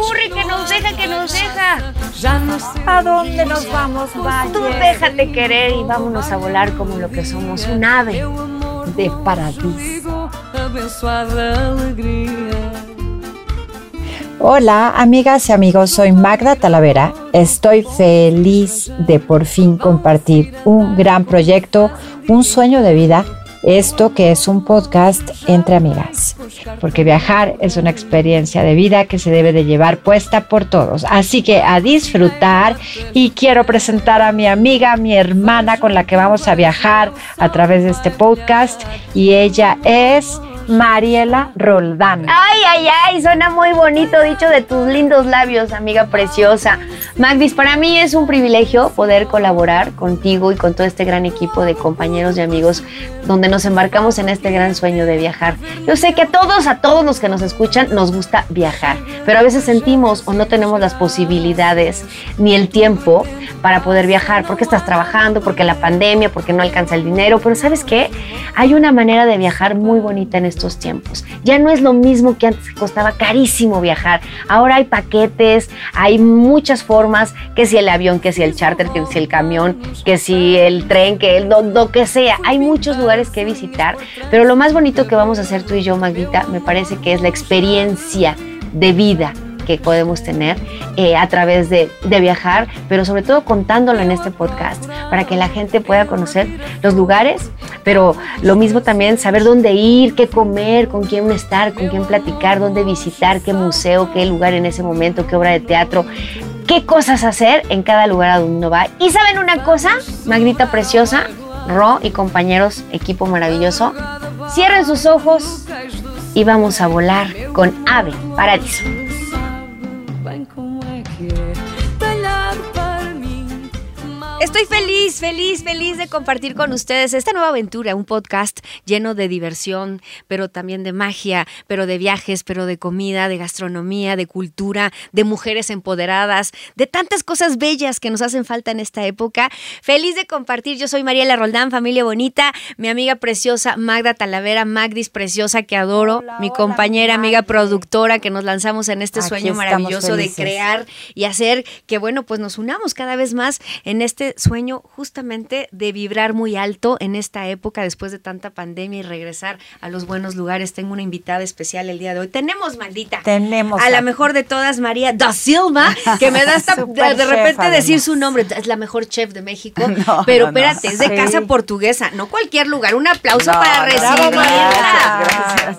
ocurre que nos deja, que nos deja. ¿A dónde nos vamos, Valle? Tú déjate querer y vámonos a volar como lo que somos, un ave de paradiso. Hola, amigas y amigos, soy Magda Talavera. Estoy feliz de por fin compartir un gran proyecto, un sueño de vida esto que es un podcast entre amigas, porque viajar es una experiencia de vida que se debe de llevar puesta por todos. Así que a disfrutar y quiero presentar a mi amiga, mi hermana con la que vamos a viajar a través de este podcast y ella es... Mariela Roldán. Ay, ay, ay, suena muy bonito dicho de tus lindos labios, amiga preciosa. Magdis, para mí es un privilegio poder colaborar contigo y con todo este gran equipo de compañeros y amigos donde nos embarcamos en este gran sueño de viajar. Yo sé que a todos, a todos los que nos escuchan, nos gusta viajar, pero a veces sentimos o no tenemos las posibilidades ni el tiempo para poder viajar, porque estás trabajando, porque la pandemia, porque no alcanza el dinero, pero ¿sabes qué? Hay una manera de viajar muy bonita en estos tiempos. Ya no es lo mismo que antes costaba carísimo viajar. Ahora hay paquetes, hay muchas formas, que si el avión, que si el charter, que si el camión, que si el tren, que el lo, que sea. Hay muchos lugares que visitar, pero lo más bonito que vamos a hacer tú y yo, Magdita, me parece que es la experiencia de vida que podemos tener eh, a través de, de, viajar, pero sobre todo contándolo en este podcast para que la gente pueda conocer los lugares, pero lo mismo también saber dónde ir, qué comer, con quién estar, con quién platicar, dónde visitar, qué museo, qué lugar en ese momento, qué obra de teatro, qué cosas hacer en cada lugar a donde va. Y saben una cosa, Magrita preciosa, Ro y compañeros, equipo maravilloso, cierren sus ojos y vamos a volar con Ave Paradiso. Estoy feliz, feliz, feliz de compartir con ustedes esta nueva aventura, un podcast lleno de diversión, pero también de magia, pero de viajes, pero de comida, de gastronomía, de cultura, de mujeres empoderadas, de tantas cosas bellas que nos hacen falta en esta época. Feliz de compartir, yo soy Mariela Roldán, familia bonita, mi amiga preciosa Magda Talavera, Magdis preciosa que adoro, mi compañera, amiga productora que nos lanzamos en este sueño maravilloso de crear y hacer que, bueno, pues nos unamos cada vez más en este sueño justamente de vibrar muy alto en esta época después de tanta pandemia y regresar a los buenos lugares. Tengo una invitada especial el día de hoy. Tenemos, maldita. Tenemos. A, la mejor de todas, María da Silva, que me da hasta de, repente decir su nombre. Es la mejor chef de México. pero espérate, es de casa portuguesa, no cualquier lugar. Un aplauso para recibir. Gracias,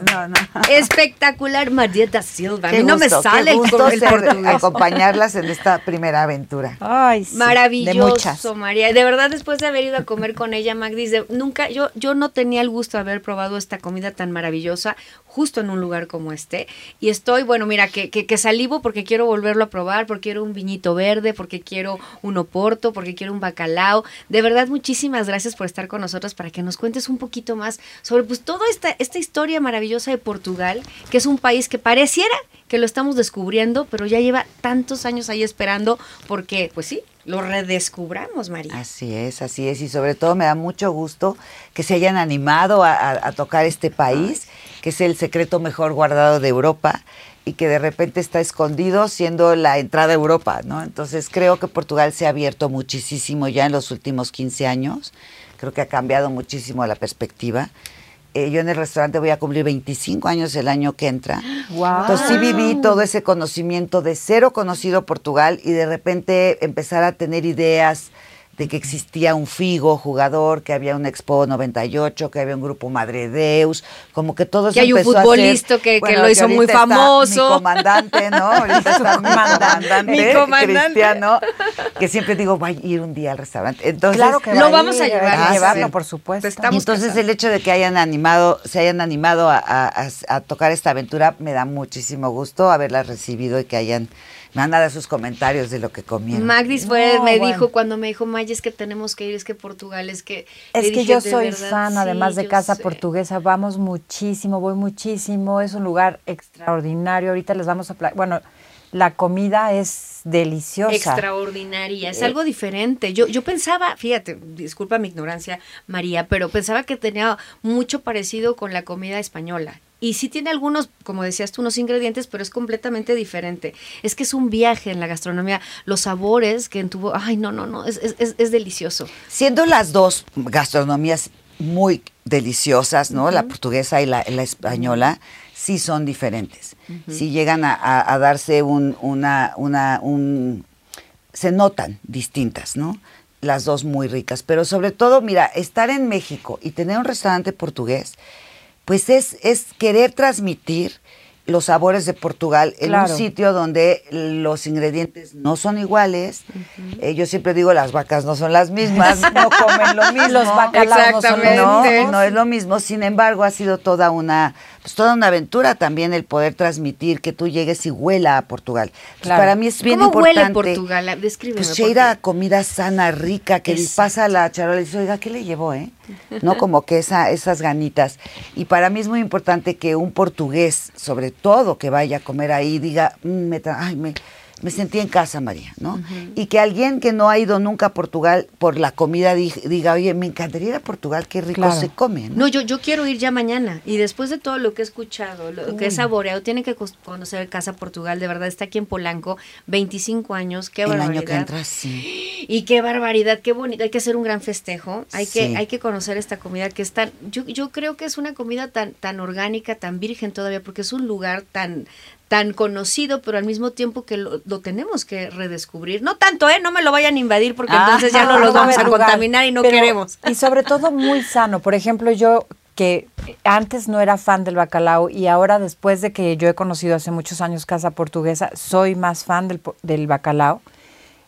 Espectacular, María da Silva. A mí no me sale el, portugués. acompañarlas en esta primera aventura. Ay, sí, Maravilloso. María. De verdad, después de haber ido a comer con ella, Magdis, nunca, yo, yo no tenía el gusto de haber probado esta comida tan maravillosa justo en un lugar como este. Y estoy, bueno, mira, que, que, salivo porque quiero volverlo a probar, porque quiero un viñito verde, porque quiero un oporto, porque quiero un bacalao. De verdad, muchísimas gracias por estar con nosotros para que nos cuentes un poquito más sobre pues toda esta, esta historia maravillosa de Portugal, que es un país que pareciera que lo estamos descubriendo, pero ya lleva tantos años ahí esperando porque, pues sí, lo redescubramos, María. Así es, así es. Y sobre todo me da mucho gusto que se hayan animado a, tocar este país, que es el secreto mejor guardado de Europa y que de repente está escondido siendo la entrada a Europa, ¿no? Entonces creo que Portugal se ha abierto muchísimo ya en los últimos 15 años. Creo que ha cambiado muchísimo la perspectiva. Eh, yo en el restaurante voy a cumplir 25 años el año que entra. Entonces sí viví todo ese conocimiento de cero conocido Portugal y de repente empezar a tener ideas de que existía un Figo jugador, que había un Expo 98, que había un grupo Madre Deus, como que todo eso que hay un futbolista que, que, lo hizo muy famoso. mi comandante, ¿no? Ahorita está mi comandante, mi comandante, cristiano, que siempre digo, voy a ir un día al restaurante. Entonces, claro que lo vamos a llevar. A llevarlo, por supuesto. Entonces el hecho de que hayan animado, se hayan animado a, a, a tocar esta aventura, me da muchísimo gusto haberla recibido y que hayan me han dado sus comentarios de lo que comieron. Magdis fue, me dijo cuando me dijo, May, es que tenemos que ir, es que Portugal, es que... Es que yo soy fan, además de casa portuguesa, vamos muchísimo, voy muchísimo, es un lugar extraordinario, ahorita les vamos a... Bueno, la comida es deliciosa. Extraordinaria, es algo diferente. Yo, yo pensaba, fíjate, disculpa mi ignorancia, María, pero pensaba que tenía mucho parecido con la comida española. Y sí tiene algunos, como decías tú, unos ingredientes, pero es completamente diferente. Es que es un viaje en la gastronomía. Los sabores que tuvo, ay, no, no, no, es, es, es delicioso. Siendo las dos gastronomías muy deliciosas, ¿no? La portuguesa y la, la española, sí son diferentes. Sí llegan a, a darse un, una, una, un... se notan distintas, ¿no? Las dos muy ricas. Pero sobre todo, mira, estar en México y tener un restaurante portugués, pues es, es querer transmitir los sabores de Portugal en Claro. un sitio donde los ingredientes no son iguales. Eh, yo siempre digo, las vacas no son las mismas, no comen lo mismo. Los bacalaos no No, no es lo mismo. Sin embargo, ha sido toda una, pues toda una aventura también el poder transmitir que tú llegues y huela a Portugal. Claro. Para mí es bien ¿Cómo importante. huele Portugal? Descríbeme. Pues ir a comida sana, rica, que Exacto. pasa la charola y dice, oiga, ¿qué le llevó, eh? No como que esa, esas ganitas. Y para mí es muy importante que un portugués, sobre todo que vaya a comer ahí, diga, "Mm, me, ay, me, me sentí en casa, María, ¿no? Y que alguien que no ha ido nunca a Portugal por la comida di- diga, oye, me encantaría ir a Portugal, qué rico Claro. se come, ¿no? No, yo, yo quiero ir ya mañana. Y después de todo lo que he escuchado, lo que he saboreado, tienen que conocer Casa Portugal. De verdad, está aquí en Polanco, 25 años. Qué El barbaridad. año que entra, sí. Y qué barbaridad, qué bonito. Hay que hacer un gran festejo. Hay que, hay que conocer esta comida que es tan. Yo, yo creo que es una comida tan, tan orgánica, tan virgen todavía, porque es un lugar tan tan conocido, pero al mismo tiempo que lo, lo tenemos que redescubrir. No tanto, ¿eh? No me lo vayan a invadir porque Ah, entonces ya no los va vamos a lugar, contaminar y no pero- queremos. Y sobre todo muy sano. Por ejemplo, yo que antes no era fan del bacalao y ahora después de que yo he conocido hace muchos años Casa Portuguesa, soy más fan del, del bacalao.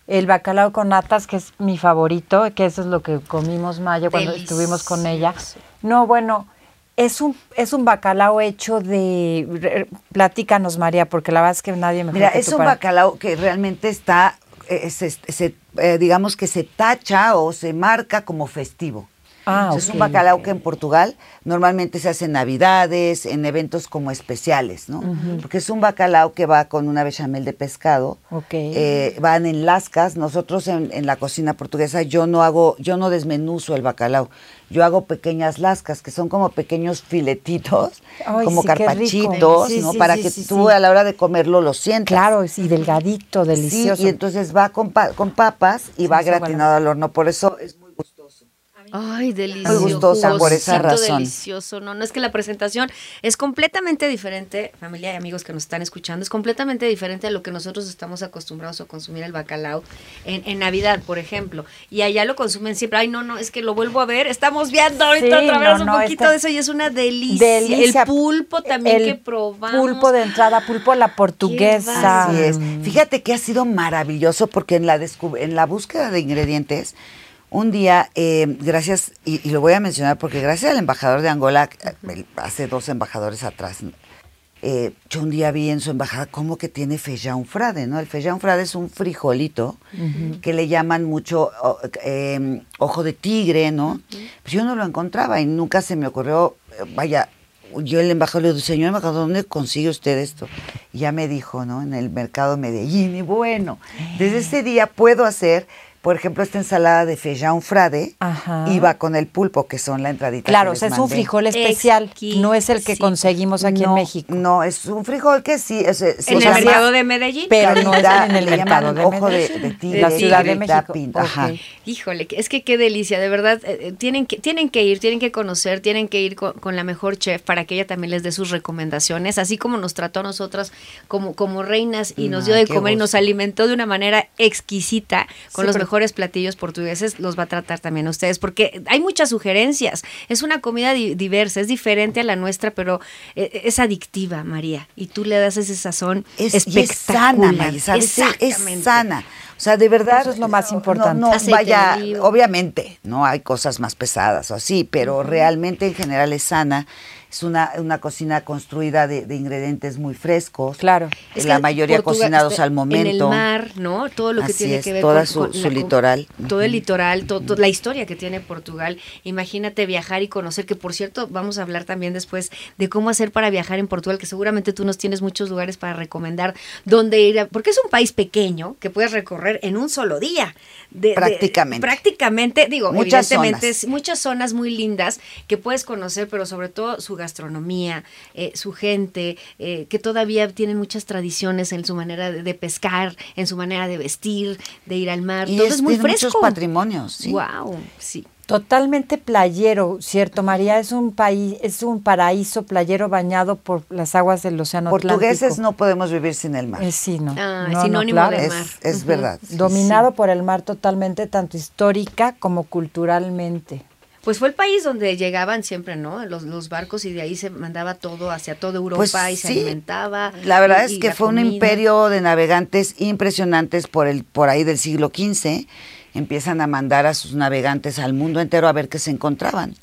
El bacalao con natas, que es mi favorito, que eso es lo que comimos Maya cuando estuvimos con ella. No, bueno, es un, es un bacalao hecho de... Platícanos, María, porque la verdad es que nadie mejor Mira, que es un para- bacalao que realmente está, eh, se- se- eh, digamos que se tacha o se marca como festivo. Ah, O sea, Es un bacalao que en Portugal normalmente se hace en Navidades, en eventos como especiales, ¿no? Porque es un bacalao que va con una bechamel de pescado, Ok. eh, van en lascas. Nosotros en, en la cocina portuguesa yo no hago, yo no desmenuzo el bacalao, yo hago pequeñas lascas que son como pequeños filetitos, Ay, como sí, carpachitos, Sí, ¿no? sí, Para que tú a la hora de comerlo lo sientas. Claro, sí, delgadito, delicioso. Sí, y entonces va con, pa- con papas y va gratinado al horno. Por eso es. Ay, delicioso. Muy gustosa por esa razón. delicioso. No, no es que la presentación es completamente diferente, familia y amigos que nos están escuchando, es completamente diferente a lo que nosotros estamos acostumbrados a consumir el bacalao en, en Navidad, por ejemplo. Y allá lo consumen siempre. Ay, no, no, es que lo vuelvo a ver. Estamos viendo ahorita Sí, otra vez no, un no, poquito de eso y es una delicia. Delicia. El pulpo también El que probamos. Pulpo de entrada, pulpo a la portuguesa. Así es. Fíjate que ha sido maravilloso porque en la, en la búsqueda de ingredientes, un día, eh, gracias, y, y lo voy a mencionar porque gracias al embajador de Angola, eh, hace dos embajadores atrás, eh, yo un día vi en su embajada cómo que tiene feijão frade, ¿no? El feijão frade es un frijolito que le llaman mucho o- eh, ojo de tigre, ¿no? Pues yo no lo encontraba y nunca se me ocurrió, vaya, yo el embajador le digo, señor embajador, ¿dónde consigue usted esto? Y ya me dijo, ¿no? En el mercado de Medellín. Y bueno, desde ese día puedo hacer, por ejemplo, esta ensalada de feijão frade Ajá. va con el pulpo, que son la entradita. Claro, que o sea, es un frijol especial, no es el que conseguimos aquí en México. No, es un frijol que sí. Es, es- En o el sea, mercado de Medellín. Pero no es en el mercado de ojo de, de la Ciudad de México. pinta, ajá. Híjole, que- es que qué delicia, de verdad, eh, eh, tienen que, tienen que ir, tienen que conocer, tienen que ir con, con la mejor chef para que ella también les dé sus recomendaciones, así como nos trató a nosotras como, como reinas y nos dio de comer y nos alimentó de una manera exquisita con Sí, los pero- mejores platillos portugueses, los va a tratar también a ustedes, porque hay muchas sugerencias, es una comida di- diversa, es diferente a la nuestra, pero eh, es adictiva, María, y tú le das ese sazón Es, y es espectacular. sana, ¿sabes? Es- sana. O sea, de verdad. Eso es lo más importante. No, no, vaya, obviamente, no hay cosas más pesadas o así, pero realmente en general es sana. Es una, una cocina construida de, de ingredientes muy frescos. Claro. Es la mayoría Portugal cocinados al momento. En el mar, ¿no? Todo lo que Así tiene es, que ver toda con, su- con su con- litoral. Todo el litoral, to- to- la historia que tiene Portugal. Imagínate viajar y conocer, que por cierto, vamos a hablar también después de cómo hacer para viajar en Portugal, que seguramente tú nos tienes muchos lugares para recomendar dónde ir, a- porque es un país pequeño que puedes recorrer en un solo día. De- de- Prácticamente. prácticamente, digo, Muchas evidentemente, zonas. es- muchas zonas muy lindas que puedes conocer, pero sobre todo su gastronomía, eh, su gente, eh, que todavía tienen muchas tradiciones en su manera de, de pescar, en su manera de vestir, de ir al mar. Y todo es, es muy fresco. muchos patrimonios. ¿sí? Wow, sí. Totalmente playero, ¿cierto, María? Es un país, es un paraíso playero bañado por las aguas del Océano Portugueses Atlántico. no podemos vivir sin el mar. Eh, sí, no. Ah, No, no, sinónimo claro. de es, mar. es verdad. sí, Dominado sí. por el mar totalmente, tanto histórica como culturalmente. Pues fue el país donde llegaban siempre, ¿no? Los, los barcos y de ahí se mandaba todo hacia toda Europa Pues y se sí. alimentaba. La verdad y- es que fue un imperio de navegantes impresionantes por el por ahí del siglo XV. Empiezan a mandar a sus navegantes al mundo entero a ver qué se encontraban.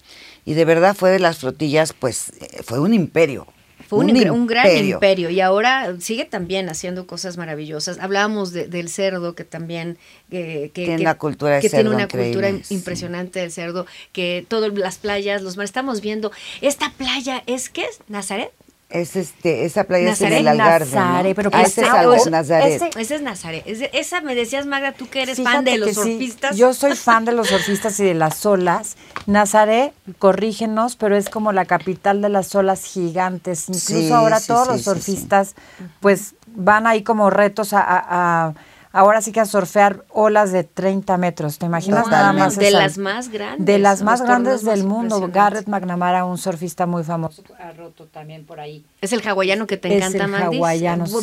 Y de verdad fue de las flotillas, pues eh, fue un imperio. Fue un, gran imperio y ahora sigue también haciendo cosas maravillosas. Hablábamos de- del cerdo que también eh, que, Tiene que- una cultura de que tiene una cultura sí. impresionante del cerdo, que todas las playas, los mares, estamos viendo esta playa es qué es Nazaret. Es este, esa playa es en Nazaret. el Algarve. ¿no? Nazaret, pero Ah, pues ese es ah, algo pues, Nazaret. ese- es Nazaret. Es de- esa me decías Magda, tú que eres fan de los sí, surfistas. yo soy fan de los surfistas y de las olas. Nazaret, corrígenos, pero es como la capital de las olas gigantes. Incluso Sí, ahora sí, todos los surfistas, pues van ahí como retos a, a- a- ahora sí que a surfear olas de 30 metros. ¿Te imaginas nada Totalmente. más? de esa- las más grandes. De las más grandes del más mundo. Garrett McNamara, un surfista muy famoso, ha roto también por ahí. Es el hawaiano que te Es encanta, el Mandis? hawaiano, sí.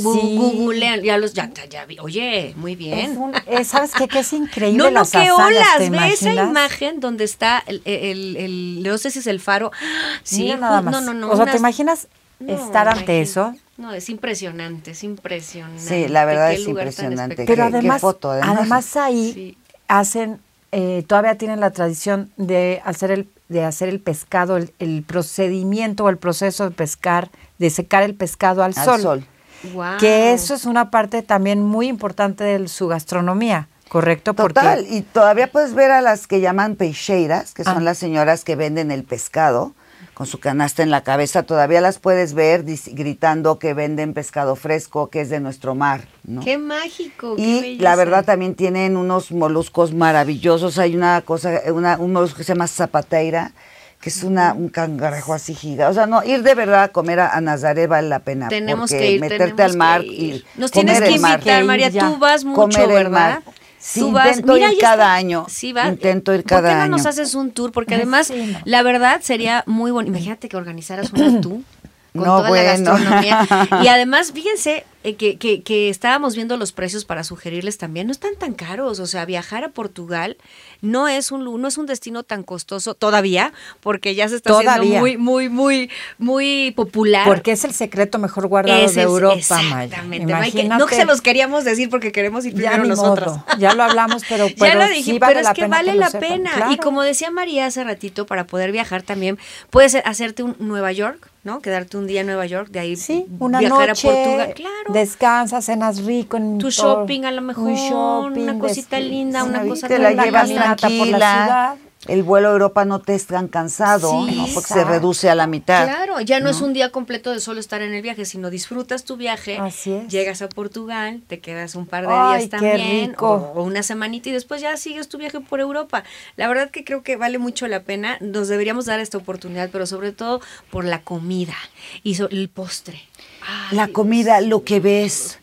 Googlean, ya los, ya, ya, vi. Oye, muy bien. Es un- eh, ¿Sabes qué? Que es increíble No, no, las qué hazañas, olas. ¿te Ve esa imagen donde está el, el, el- no sé si es el faro. Sí, Mira nada más. No, no, no. o sea, unas- ¿te imaginas no, estar ante imagínate. eso? No, es impresionante, es impresionante. Sí, la verdad es impresionante. Pero además, foto, además. además ahí Sí. hacen, eh, todavía tienen la tradición de hacer el, de hacer el pescado, el, el procedimiento o el proceso de pescar, de secar el pescado al, Al sol. sol. Guau. Que eso es una parte también muy importante de su gastronomía, ¿correcto? Total, y todavía puedes ver a las que llaman peixeiras, que son Ah. las señoras que venden el pescado con su canasta en la cabeza, todavía las puedes ver gritando que venden pescado fresco, que es de nuestro mar, ¿no? Qué mágico. Y la verdad también tienen unos moluscos maravillosos. Hay una cosa, una, un molusco que se llama zapateira, que es una, un cangrejo así gigante. O sea, no, ir de verdad a comer a, a Nazaret vale la pena. Tenemos porque que ir, meterte al mar ir. y Nos comer tienes que invitar, María. ya. Tú vas mucho, Comer el ¿verdad? mar. Sí, Tú vas- intento ir cada año. Sí, vas. Intento ir ¿Por cada qué no nos año. haces un tour? Porque además, Sí, no. la verdad sería muy bueno. Imagínate que organizaras una tú con No, toda bueno. la gastronomía. Y además, fíjense eh, que, que, que estábamos viendo los precios para sugerirles también. No están tan caros. O sea, viajar a Portugal no es un no es un destino tan costoso todavía, porque ya se está haciendo muy, muy, muy, muy popular. Porque es el secreto mejor guardado de Europa, Exactamente. Maya. No, que- no Imagínate. que se los queríamos decir porque queremos ir ya primero ni nosotros. modo, ya lo hablamos, pero, ya pero lo dije, sí vale pero es la que vale la sepan. pena. Y como decía María hace ratito, para poder viajar también, puedes hacerte un Nueva York, ¿no? Quedarte un día en Nueva York, de ahí Sí, una viajar noche, a Portugal. Claro. descansas, cenas rico en tu shopping a lo mejor, shopping, una cosita linda, una sí, cosa te la una llevas caminata por la tranquila. ciudad. El vuelo a Europa no te es tan cansado, Sí, ¿no? porque se reduce a la mitad. Claro, ya no, es un día completo de solo estar en el viaje, sino disfrutas tu viaje, Así es. llegas a Portugal, te quedas un par de Ay, días también. O, o una semanita y después ya sigues tu viaje por Europa. La verdad que creo que vale mucho la pena, nos deberíamos dar esta oportunidad, pero sobre todo por la comida y so- el postre. Ay, La comida, lo que ves,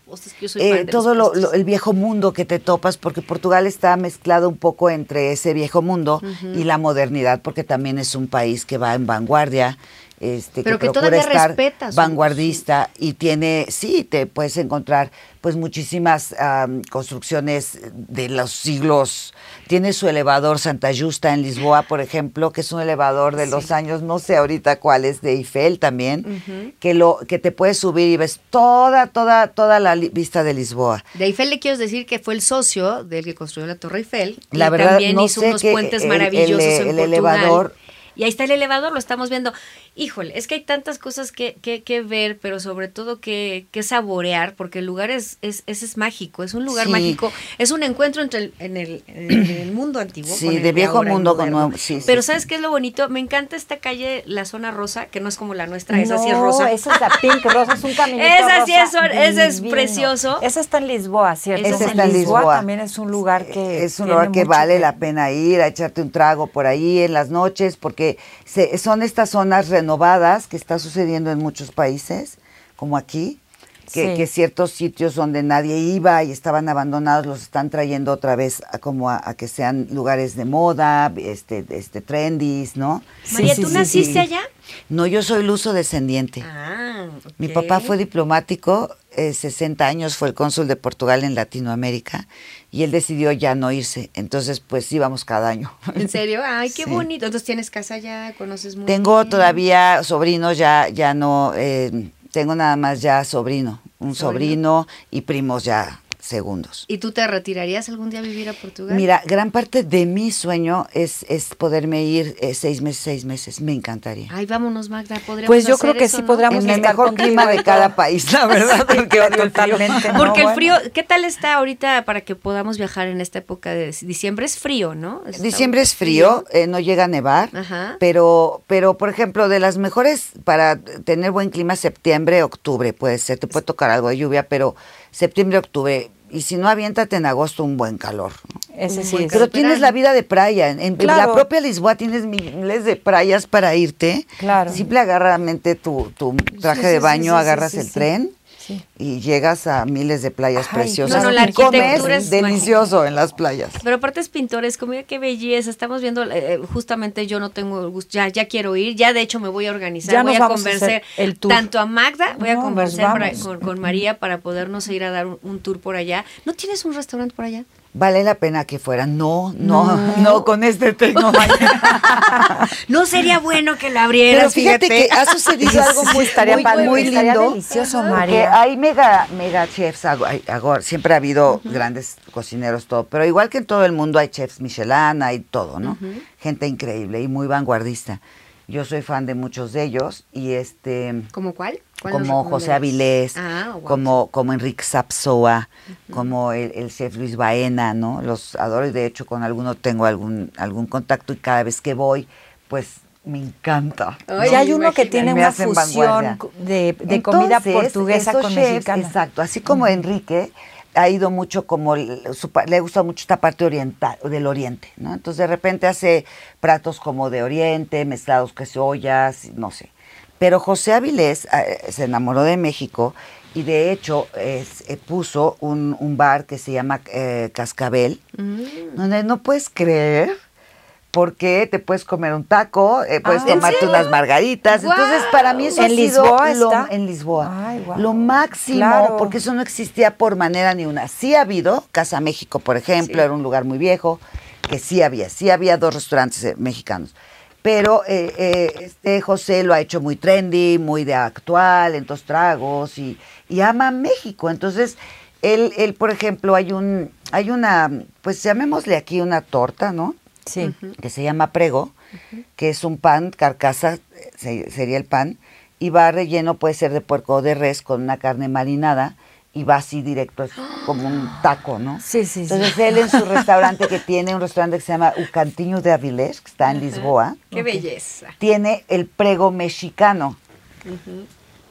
eh, todo lo- el viejo mundo que te topas, porque Portugal está mezclado un poco entre ese viejo mundo y la modernidad, porque también es un país que va en vanguardia. Este, Pero que procura todavía estar respeta su- vanguardista y tiene, sí, te puedes encontrar pues muchísimas construcciones de los siglos. Tiene su elevador Santa Justa en Lisboa, por ejemplo, que es un elevador de los años, no sé ahorita cuál es, de Eiffel también, que lo que te puedes subir y ves toda, toda, toda la vista de Lisboa. De Eiffel le quiero decir que fue el socio del que construyó la Torre Eiffel. La y verdad, también no hizo sé unos que puentes el- maravillosos el- en el Portugal. elevador Y ahí está el elevador, lo estamos viendo. Híjole, es que hay tantas cosas que, que, que ver, pero sobre todo que, que saborear, porque el lugar es, es, es, es mágico, es un lugar Sí. mágico, es un encuentro entre el, en, el, en el mundo antiguo. Sí, con el de viejo mundo con nuevo- sí, sí, Pero sí. ¿sabes qué es lo bonito? Me encanta esta calle, la zona rosa, que no es como la nuestra, esa sí es No, rosa. Esa es la Pink Rosa, es un caminito Esa sí rosa es- ese precioso. Esa está en Lisboa, ¿cierto? Esa está en Lisboa. también es un lugar que es un lugar que vale que- la pena ir a echarte un trago por ahí en las noches, porque se- son estas zonas renovadas que está sucediendo en muchos países, como aquí, que, Sí. que ciertos sitios donde nadie iba y estaban abandonados los están trayendo otra vez a, como a, a que sean lugares de moda, este, este trendis, ¿no? María, ¿tú sí, naciste allá? No, yo soy luso descendiente. Ah, Mi ok. papá fue diplomático, eh, 60 años fue el cónsul de Portugal en Latinoamérica y él decidió ya no irse. Entonces, pues íbamos cada año. ¿En serio? Ay, qué Sí. bonito. Entonces tienes casa allá, conoces muy Tengo bien. todavía sobrinos, ya, ya no, eh, tengo nada más ya sobrino, un Sobrino. sobrino y primos ya segundos. ¿Y tú te retirarías algún día a vivir a Portugal? Mira, gran parte de mi sueño es, es poderme ir eh, seis meses, seis meses, me encantaría. Ay, vámonos, Magda. podríamos Pues yo hacer creo que eso, sí ¿no? podríamos en el mejor clima de cada país, la verdad, porque. Totalmente. no, Porque el bueno. frío, ¿qué tal está ahorita para que podamos viajar en esta época de diciembre? Es frío, ¿no? Está Diciembre es frío, eh, no llega a nevar, Ajá. pero, pero por ejemplo, de las mejores para tener buen clima, septiembre, octubre puede ser, te puede tocar algo de lluvia, pero septiembre, octubre, y si no, aviéntate en agosto un buen calor. ¿no? Ese sí buen es. Pero tienes la vida de playa. En, en Claro. la propia Lisboa tienes miles de playas para irte. Claro. Simple agarramente tu, tu traje sí, de baño, sí, sí, agarras sí, el sí. tren Sí. y llegas a miles de playas Ay, preciosas. no, no, la y comes es delicioso en las playas. Pero aparte es pintoresco, mira qué belleza. Estamos viendo, eh, justamente yo no tengo el gusto, ya, ya quiero ir, ya de hecho me voy a organizar, Ya voy a hacer el tour. tanto a Magda, voy a No, para- vamos. con, con María para podernos ir a dar un, un tour por allá. ¿No tienes un restaurante por allá? Vale la pena que fuera. No, no, no, con este tengo. No sería bueno que la abrieras, Pero fíjate, que ha sucedido algo muy, estaría muy, muy estaría lindo. delicioso, María. hay mega, mega chefs, hay- agor- siempre ha habido grandes cocineros, todo. Pero igual que en todo el mundo hay chefs Michelin, hay todo, ¿no? Gente increíble y muy vanguardista. Yo soy fan de muchos de ellos y este ¿Cómo cuál? ¿Cuál nos como José? Avilés, Ah, como, como Enrique Sapsoa, como el, el chef Luis Baena, ¿no? Los adoro y de hecho con alguno tengo algún, algún contacto y cada vez que voy, pues me encanta. Ay, Y hay uno que tiene una fusión vanguardia. de, de comida portuguesa con chefs, mexicana. Exacto, así como Enrique ha ido mucho como su le gusta mucho esta parte oriental del oriente, ¿no? Entonces de repente hace platos como de oriente, mezclados que se ollas, no sé. Pero José Avilés eh, se enamoró de México y de hecho es- eh, puso un, un bar que se llama eh, Cascabel, Mm. donde no puedes creer porque te puedes comer un taco, eh, puedes Ah, ¿en tomarte unas margaritas. Entonces, para mí eso ¿En ha sido Lisboa lo- está? en Lisboa. Ay. Lo máximo, Claro. porque eso no existía por manera ni una. Sí ha habido, Casa México, por ejemplo, Sí. era un lugar muy viejo, que sí había, sí había dos restaurantes eh, mexicanos. Pero eh, eh, este José lo ha hecho muy trendy, muy de actual, en dos tragos, y, y ama México. Entonces, él, él, por ejemplo, hay un, hay una, pues llamémosle aquí una torta, ¿no? Sí. que se llama prego, que es un pan, carcasa, se- sería el pan, y va relleno, puede ser de puerco o de res, con una carne marinada, y va así directo, es como un taco, ¿no? Sí, sí, sí. Entonces él en su restaurante, que tiene un restaurante que se llama U Cantinho de Avilés, que está en Lisboa, Qué belleza. tiene el prego mexicano.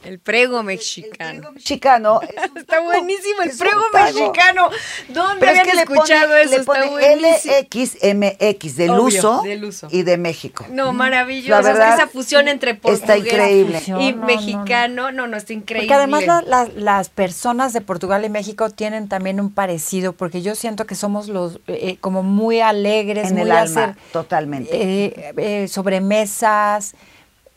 El prego mexicano. Mexicano es un Está taco, buenísimo el es prego mexicano. ¿Dónde Pero es habían que le escuchado pone, eso? le Está pone buenísimo. LXMX del Obvio, uso, del uso. y de México. No, maravilloso. La Es que verdad, esa fusión entre portugués está increíble. y No, no, no. mexicano, no, no, está increíble. Porque además la- la- las personas de Portugal y México tienen también un parecido, porque yo siento que somos los eh, como muy alegres, En muy el alma, hacer, totalmente. eh, eh, sobremesas.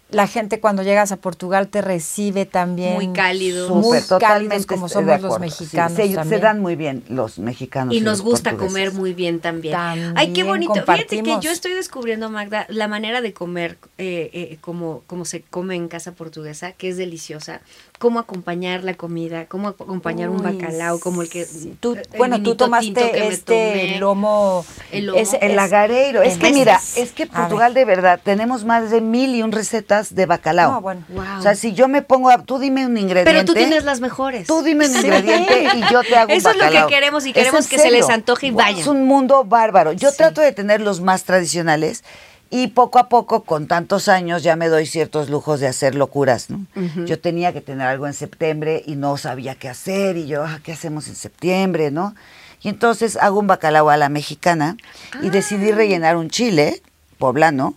La gente cuando llegas a Portugal te recibe también. Muy cálido. Muy cálidos como somos los acuerdo. Sí, mexicanos se, dan muy bien los mexicanos. Y nos gusta comer muy bien también. También Ay, qué bonito. Fíjate que yo estoy descubriendo, Magda, la manera de comer eh, eh, como, como se come en casa portuguesa, que es deliciosa. Cómo acompañar la comida, cómo acompañar un bacalao, como el que... Tú, el bueno, tú tomaste este lomo. El lomo. El lagareiro. Es que mira, es que Portugal de verdad tenemos más de mil y un recetas de bacalao. No, bueno. Wow. O sea, si yo me pongo a, tú dime un ingrediente. Pero tú tienes las mejores. Tú dime un ingrediente y yo te hago un Eso es lo que bacalao. queremos y queremos que se les antoje y vayan. Es un mundo bárbaro. Yo Sí. trato de tener los más tradicionales y poco a poco, con tantos años, ya me doy ciertos lujos de hacer locuras, ¿no? Yo tenía que tener algo en septiembre y no sabía qué hacer y yo, ah, ¿qué hacemos en septiembre, no? Y entonces hago un bacalao a la mexicana y Ah. decidí rellenar un chile poblano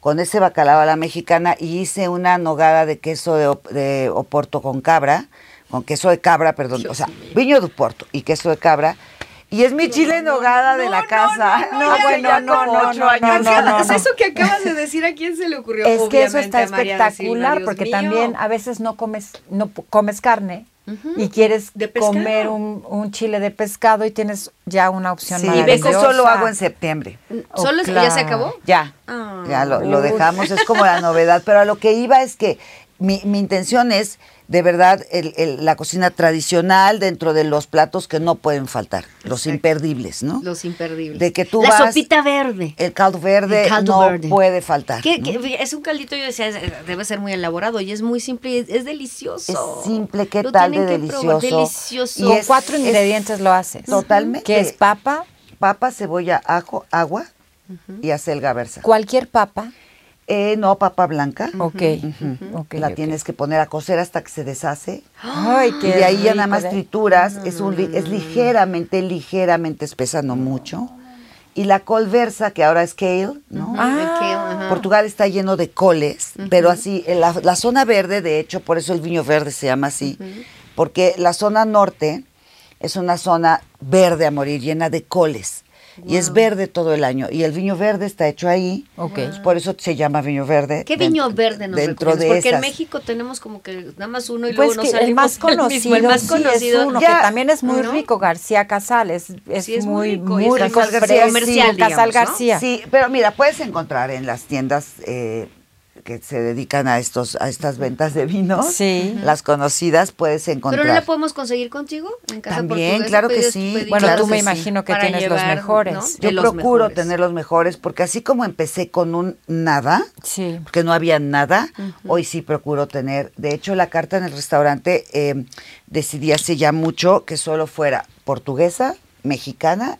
con ese bacalao a la mexicana y hice una nogada de queso de, op- de Oporto con cabra, con queso de cabra, perdón, o sea, viño de Oporto y queso de cabra. Y es mi chile en nogada de la casa. no, bueno, no, no, no, años. no, no, no. Eso que acabas de decir, ¿a quién se le ocurrió? Es que eso está espectacular porque también a veces no comes no comes carne y quieres De comer un, un chile de pescado y tienes ya una opción Sí, maravillosa. eso solo hago en septiembre. ¿Solo Oh, ya se acabó? Ya, Ah. ya lo, dejamos, es como la novedad. Pero a lo que iba es que mi, mi intención es, de verdad, el- el- la cocina tradicional dentro de los platos que no pueden faltar, los imperdibles, ¿no? Los imperdibles. De que tú La vas- sopita verde. El caldo verde El caldo no verde. puede faltar. Que es un caldito, yo decía, debe ser muy elaborado y es muy simple y es, es delicioso. Es simple, ¿qué Lo tal de que probar, delicioso? Delicioso. Y Con es- cuatro es- ingredientes lo haces. Totalmente. Que es papa, Papa, cebolla, ajo, agua y acelga versa. cualquier papa. Eh, no, papa blanca. Ok. Ujú. ok, la tienes que poner a cocer hasta que se deshace. Ay, Y qué de ahí ya nada más de- trituras, es, un, li- es ligeramente, ligeramente espesa, no mucho. Y la col versa, que ahora es kale, ¿no? Ah, Portugal está lleno de coles, pero así, en la, la zona verde, de hecho, por eso el viño verde se llama así, porque la zona norte es una zona verde a morir, llena de coles. Y es verde todo el año. Y el viño verde está hecho ahí. Ok. pues Por eso se llama viño verde. ¿Qué viño verde nos dentro de Porque en. México tenemos como que nada más uno y Pues luego nos que el salimos más conocido, mismo, el más sí, conocido. es uno Ya, que también es muy ¿no? rico, García Casal, es, es, Sí, es muy muy, rico, muy, rico, Casal García, comercial, Casal. García. Sí, pero mira, puedes encontrar en las tiendas eh, que se dedican a estos a estas ventas de vinos, Sí. las conocidas, puedes encontrar. ¿Pero no la podemos conseguir contigo en casa También, portuguesa? claro que sí. Bueno, Claro tú me sí. imagino que para tienes llevar, los mejores. ¿no? Yo los procuro mejores. tener los mejores porque así como empecé con un nada, Sí. porque no había nada, hoy sí procuro tener. De hecho, la carta en el restaurante eh, decidí hace ya mucho que solo fuera portuguesa, mexicana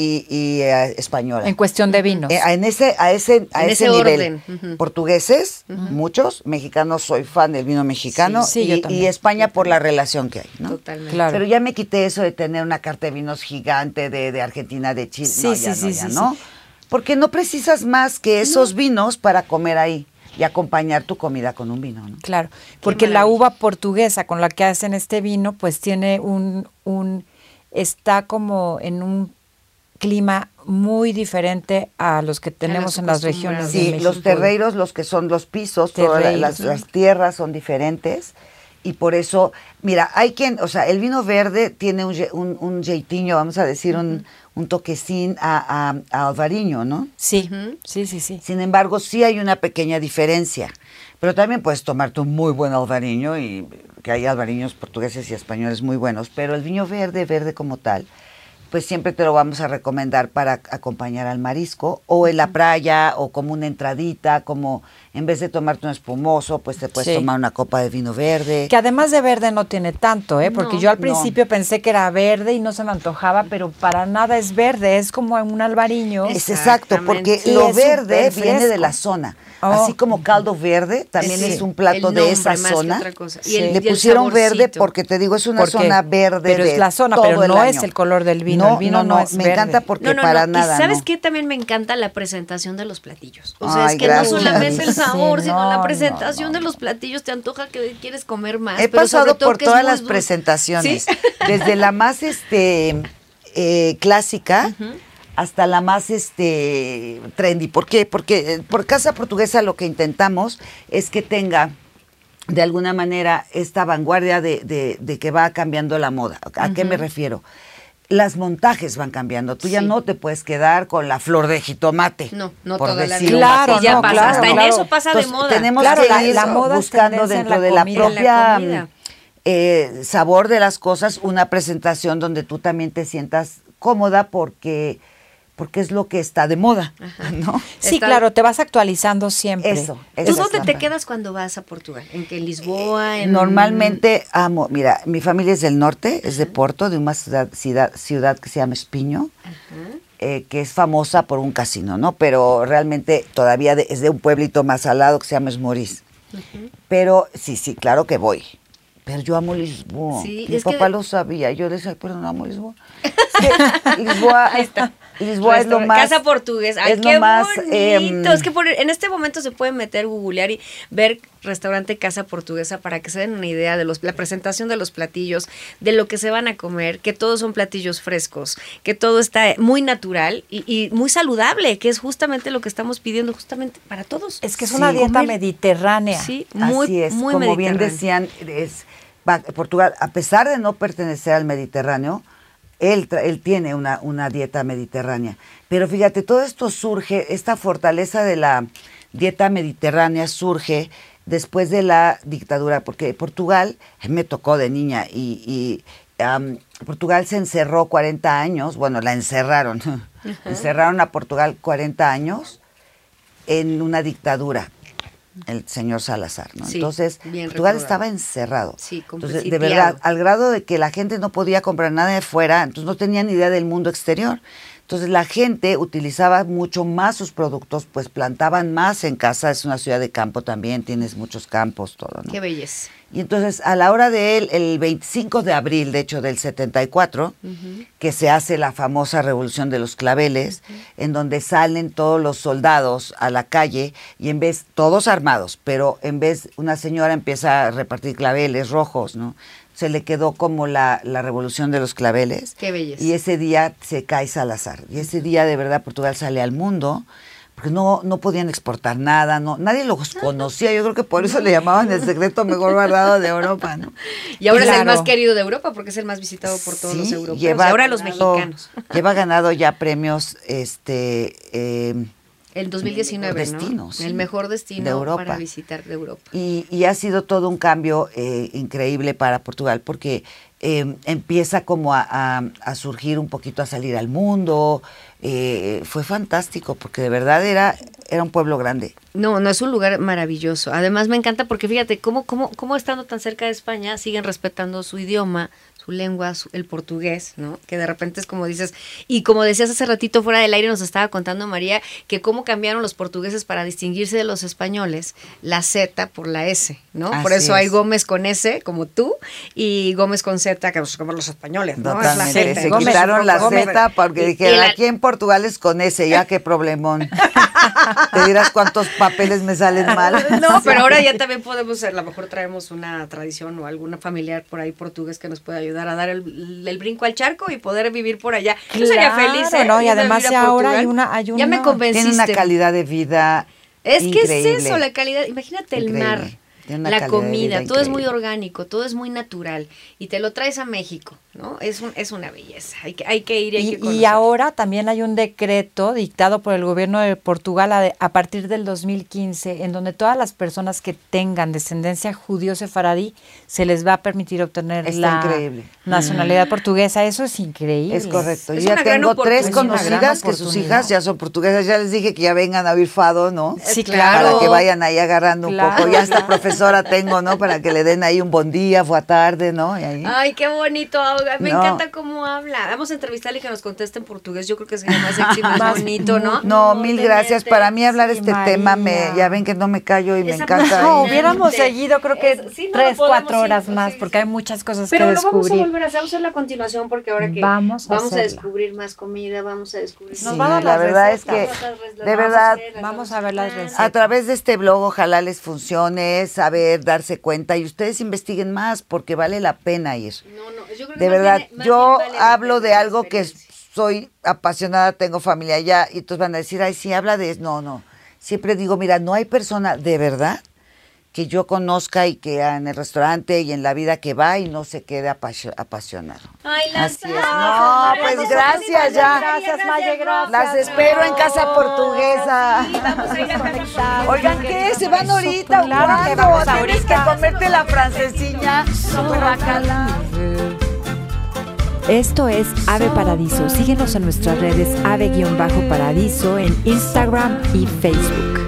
y, y, eh, española. En cuestión de vinos. Eh, en ese, a ese, a En ese, ese nivel. orden, ujú. Portugueses, muchos, mexicanos, soy fan del vino mexicano Sí, sí, yo y, también. y España por la relación que hay, ¿no? Totalmente. Claro. Pero ya me quité eso de tener una carta de vinos gigante de, de Argentina, de Chile. Sí, no, ya sí, no, ya sí, no. Porque no precisas más que esos vinos para comer ahí y acompañar tu comida con un vino, ¿no? Claro, porque la uva portuguesa con la que hacen este vino, pues tiene un, un, está como en un clima muy diferente a los que tenemos en las regiones de Sí, México. los terreiros, los que son los pisos, todas la- las, tierras son diferentes. Y por eso, mira, hay quien, o sea, el vino verde tiene un, un, un jeitinho, vamos a decir, un, un toquecín a, a, a albariño, ¿no? Sí, sí, sí, sí. Sin embargo, sí hay una pequeña diferencia. Pero también puedes tomarte un muy buen albariño, y que hay albariños portugueses y españoles muy buenos. Pero el vino verde, verde como tal, pues siempre te lo vamos a recomendar para acompañar al marisco, o en la playa, o como una entradita, como en vez de tomarte un espumoso, pues te puedes Sí. tomar una copa de vino verde. Que además de verde no tiene tanto, ¿eh? Porque No, yo al no. principio pensé que era verde y no se me antojaba, pero para nada es verde, es como un albariño. Es exacto, porque lo es verde viene de la zona. Oh. Así como caldo verde también Sí. es un plato El de esa zona. Y Le el pusieron verde porque te digo, es una zona verde. pero es de la zona, todo pero no es el color del vino, No, el vino no, no no, es me verde. encanta porque No, no, para no. nada. y sabes no. qué también me encanta la presentación de los platillos. O sea, Ay, es que gracias. no solamente el sabor, Sí, sino no, la no, presentación no, de los platillos te antoja que quieres comer más. He pero pasado por todas las dulce. presentaciones, ¿Sí? desde la más este eh, clásica hasta la más este trendy. ¿Por qué? Porque eh, por Casa Portuguesa lo que intentamos es que tenga de alguna manera esta vanguardia de, de- de que va cambiando la moda. ¿A qué me refiero? Las montajes van cambiando. Tú ya no te puedes quedar con la flor de jitomate. No, no por toda la decirlo vida. Claro, ya no, pasa. claro, Hasta en eso pasa de moda. Tenemos Claro, que la- ir la moda buscando dentro la de la comida. propia la eh, sabor de las cosas una presentación donde tú también te sientas cómoda porque porque es lo que está de moda, ¿no? Sí, Está- claro, te vas actualizando siempre. Eso, ¿Tú eso dónde está te quedas cuando vas a Portugal? ¿En qué? ¿En Lisboa? En... Normalmente amo, mira, mi familia es del norte, es de Porto, de una ciudad, ciudad, ciudad que se llama Espiño, eh, que es famosa por un casino, ¿no? Pero realmente todavía de- es de un pueblito más al lado que se llama Esmoriz. Pero sí, sí, claro que voy. Pero yo amo Lisboa. Sí, mi es que- papá lo sabía. Yo le decía, pero no amo Lisboa. Que Lisboa, Ahí está. Lisboa es lo más. Casa portuguesa. Ay, es qué lo más, bonito. em, es que por- en este momento se puede meter, googlear y ver restaurante Casa Portuguesa para que se den una idea de los, la presentación de los platillos, de lo que se van a comer, que todos son platillos frescos, que todo está muy natural y, y muy saludable, que es justamente lo que estamos pidiendo justamente para todos. Es que es Sí. una dieta Comer- mediterránea. Sí, muy, Así es, muy como bien decían, es, Portugal, a pesar de no pertenecer al Mediterráneo, él, él tiene una, una dieta mediterránea. Pero fíjate, todo esto surge, esta fortaleza de la dieta mediterránea surge después de la dictadura, porque Portugal, me tocó de niña y, y, Portugal se encerró 40 años, bueno, la encerraron, encerraron a Portugal 40 años en una dictadura, el señor Salazar, ¿no? Sí, Entonces, Portugal recordado. estaba encerrado. Sí, Entonces, de verdad, al grado de que la gente no podía comprar nada de fuera, entonces no tenía ni idea del mundo exterior. Entonces la gente utilizaba mucho más sus productos, pues plantaban más en casa, es una ciudad de campo también, tienes muchos campos, todo, ¿no? Qué belleza. Y entonces a la hora de él, el 25 de abril, de hecho del 74, que se hace la famosa revolución de los claveles, en donde salen todos los soldados a la calle y en vez, todos armados, pero en vez, una señora empieza a repartir claveles rojos, ¿no? Se le quedó como la, la revolución de los claveles. Qué belleza. Y ese día se cae Salazar. Y ese día de verdad Portugal sale al mundo porque no, no podían exportar nada, no, nadie los conocía, yo creo que por eso le llamaban el secreto mejor guardado de Europa, ¿no? Y ahora es el más querido de Europa porque es el más visitado por todos los europeos. lleva y ahora los mexicanos. Lleva ganado ya premios, este, eh, El 2019, Destino, ¿no? sí, El mejor destino de Europa. para visitar de Europa. y, y ha sido todo un cambio eh, increíble para Portugal porque eh, empieza como a, a- a surgir un poquito, a salir al mundo. eh, fue fantástico porque de verdad era, era un pueblo grande. No, no es un lugar maravilloso. Además me encanta porque fíjate cómo, cómo, cómo estando tan cerca de España siguen respetando su idioma, su lengua, su- el portugués, ¿no? Que de repente es como dices, y como decías hace ratito fuera del aire nos estaba contando María que cómo cambiaron los portugueses para distinguirse de los españoles la Z por la S, ¿no? por eso hay es. Gómez con S como tú y Gómez con Z que como los españoles, ¿no? Es la Totalmente. Z. Se Gómez, quitaron la. Z porque dijeron, la- aquí en Portugal es con ese, ya qué problemón. Te dirás cuántos papeles me salen mal. No, pero ahora ya también podemos, a lo mejor traemos una tradición o alguna familiar por ahí portugués que nos pueda ayudar a dar el, el brinco al charco y poder vivir por allá. Yo sería Claro, feliz. ¿eh? ¿no? Y además ahora hay una- hay Ya me una- convenciste. Tiene una calidad de vida Es que es eso, la calidad. Imagínate el mar, la comida, todo es muy orgánico, todo es muy natural y te lo traes a México, ¿no? Es, un, es una belleza. Hay que, hay que ir y hay que Y, ahora también hay un decreto dictado por el gobierno de Portugal a, a partir del 2015, en donde todas las personas que tengan descendencia judío-sefaradí se les va a permitir obtener Está la increíble. nacionalidad portuguesa. Eso es increíble. Es correcto. Es Yo ya tengo tres conocidas que sus hijas ya son portuguesas. Ya les dije que ya vengan a oír fado, ¿no? Sí, claro. Para que vayan ahí agarrando un poco. Ya hasta profesora tengo, ¿no? Para que le den ahí un buen día, fue a tarde, ¿no? Y ahí. Ay, qué bonito. Me No. encanta cómo habla. Vamos a entrevistarle y que nos conteste en portugués. Yo creo que sería más sexy, más, Más- bonito, ¿no? No, No, mil gracias. Para mí hablar Sí, este María. tema, me, ya ven que no me callo y me encanta. No, hubiéramos seguido creo que Es- sí, no, tres, cuatro ir, horas más, sí, porque hay muchas cosas Pero que lo vamos a descubrir. volver a hacer, vamos a hacer la continuación porque ahora que Vamos a descubrir más comida, vamos a descubrir Nos Sí, va a dar la verdad es que, de verdad, Vamos a ver las recetas. a través de este blog ojalá les funcione, saber, darse cuenta y ustedes investiguen más porque vale la pena ir. No, no, yo creo que De verdad, yo vale hablo de algo que soy apasionada, tengo familia allá, y entonces van a decir, ay, sí, habla de eso. No, no. Siempre digo, mira, no hay persona de verdad que yo conozca y que en el restaurante y en la vida que va y no se quede apasio- apasionado. Ay, Así es. No, pues gracias ya. Gracias, Maye, gracias. Las espero en casa portuguesa. Oigan, ¿qué? ¿Se van ahorita? o Claro vamos Tienes que comerte la francesilla. Esto es Ave Paradiso. Síguenos en nuestras redes Ave-Paradiso en Instagram y Facebook.